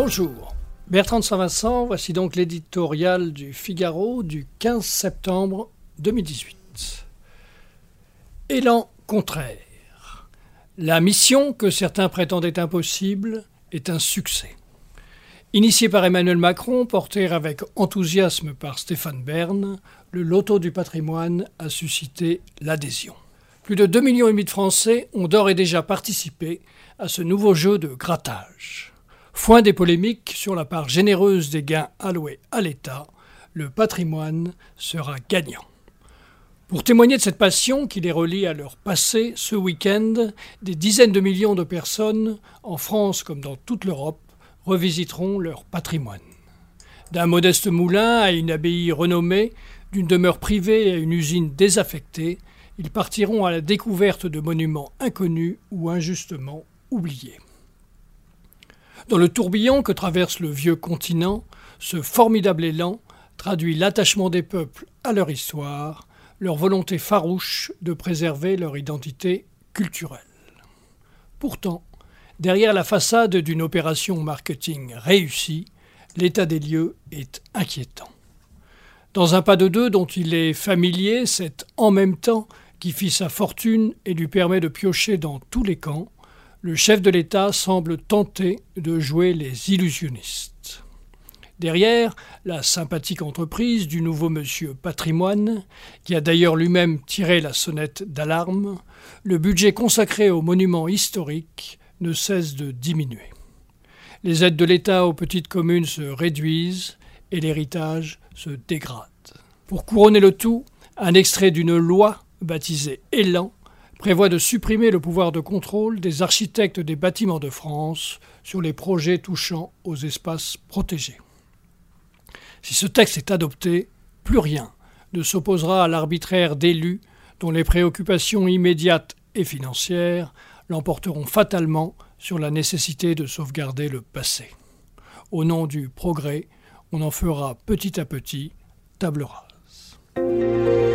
Bonjour. Bertrand de Saint-Vincent, voici donc l'éditorial du Figaro du 15 septembre 2018. Élan contraire. La mission que certains prétendaient impossible est un succès. Initié par Emmanuel Macron, porté avec enthousiasme par Stéphane Bern, le loto du patrimoine a suscité l'adhésion. Plus de 2,5 millions de Français ont d'ores et déjà participé à ce nouveau jeu de grattage. Foin des polémiques sur la part généreuse des gains alloués à l'État, le patrimoine sera gagnant. Pour témoigner de cette passion qui les relie à leur passé, ce week-end, des dizaines de millions de personnes, en France comme dans toute l'Europe, revisiteront leur patrimoine. D'un modeste moulin à une abbaye renommée, d'une demeure privée à une usine désaffectée, ils partiront à la découverte de monuments inconnus ou injustement oubliés. Dans le tourbillon que traverse le vieux continent, ce formidable élan traduit l'attachement des peuples à leur histoire, leur volonté farouche de préserver leur identité culturelle. Pourtant, Derrière la façade d'une opération marketing réussie, l'état des lieux est inquiétant. Dans un pas de deux dont il est familier, c'est en même temps qui fit sa fortune et lui permet de piocher dans tous les camps, le chef de l'État semble tenter de jouer les illusionnistes. Derrière, la sympathique entreprise du nouveau monsieur Patrimoine, qui a d'ailleurs lui-même tiré la sonnette d'alarme, le budget consacré aux monuments historiques ne cesse de diminuer. Les aides de l'État aux petites communes se réduisent et l'héritage se dégrade. Pour couronner le tout, un extrait d'une loi baptisée Élan prévoit de supprimer le pouvoir de contrôle des architectes des bâtiments de France sur les projets touchant aux espaces protégés. Si ce texte est adopté, plus rien ne s'opposera à l'arbitraire d'élus dont les préoccupations immédiates et financières l'emporteront fatalement sur la nécessité de sauvegarder le passé. Au nom du progrès, on en fera petit à petit table rase.